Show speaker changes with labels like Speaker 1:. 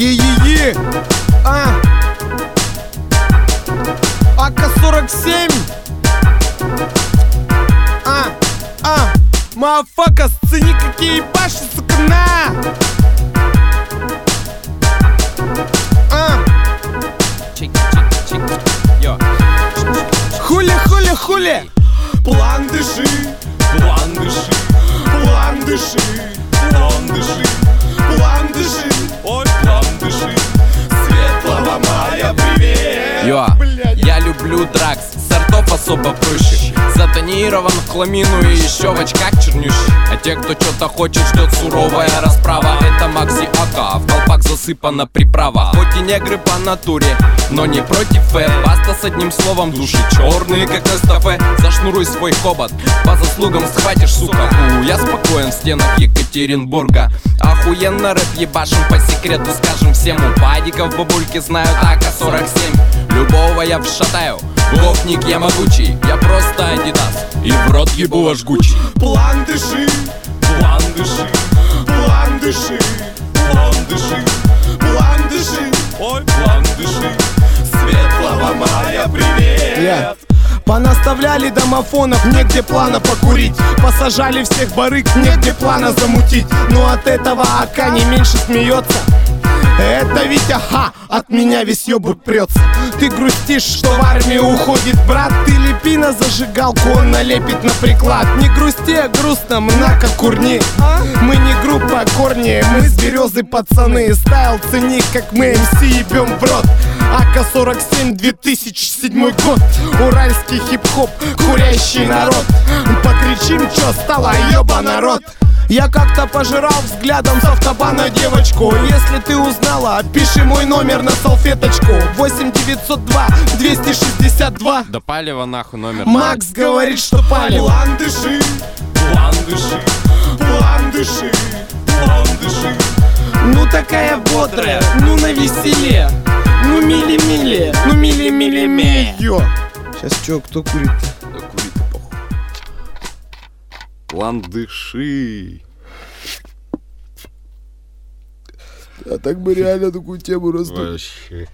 Speaker 1: Е-е-е! А! АК-47! А! А! Мафака, сцени какие баши, сука, на! А! Хули, хули, хули!
Speaker 2: План дыши, план дыши, план дыши,
Speaker 3: особо проще Затонирован в хламину и еще в очках чернющий. А те, кто что-то хочет, ждет суровая расправа. Это Макси Ака, в колпак засыпана приправа. Хоть и негры по натуре, но не против Ф. Баста с одним словом души черные, как Нестафе Зашнуруй свой хобот, по заслугам схватишь, сука. У, я спокоен в стенах Екатеринбурга. Охуенно рэп ебашим по секрету Скажем всем. У падиков бабульки знают АК-47 Любого я вшатаю Гопник я могучий, я просто Адидас И в рот ебу аж Гуччи
Speaker 2: План дыши, план дыши, план дыши, план дыши, план дыши, ой, план дыши. Светлого мая, привет!
Speaker 1: Я. Понаставляли домофонов, негде плана покурить Посажали всех барыг, негде плана замутить Но от этого АК не меньше смеется это ага, от меня весь ёбург прется Ты грустишь, что в армию уходит брат. Ты лепи на зажигалку, он налепит на приклад. Не грусти, а грустно, мнака курни. Мы не группа корни, мы с березы пацаны. Стайл цени, как мы МС ебем в рот. АК-47, 2007 год. Уральский хип-хоп, курящий народ. Покричим, чё стало, ёба народ я как-то пожирал взглядом с автобана девочку. Если ты узнала, пиши мой номер на салфеточку. 8 902 262
Speaker 3: Да палева нахуй номер.
Speaker 1: Макс говорит, что палево.
Speaker 2: План дыши, план дыши, план дыши, план дыши.
Speaker 1: Ну такая бодрая, ну на веселе. Ну мили-мили, ну мили-мили-ми Йо. Сейчас чё, кто курит
Speaker 3: План дыши
Speaker 1: А так бы реально такую тему раздуть
Speaker 3: Вообще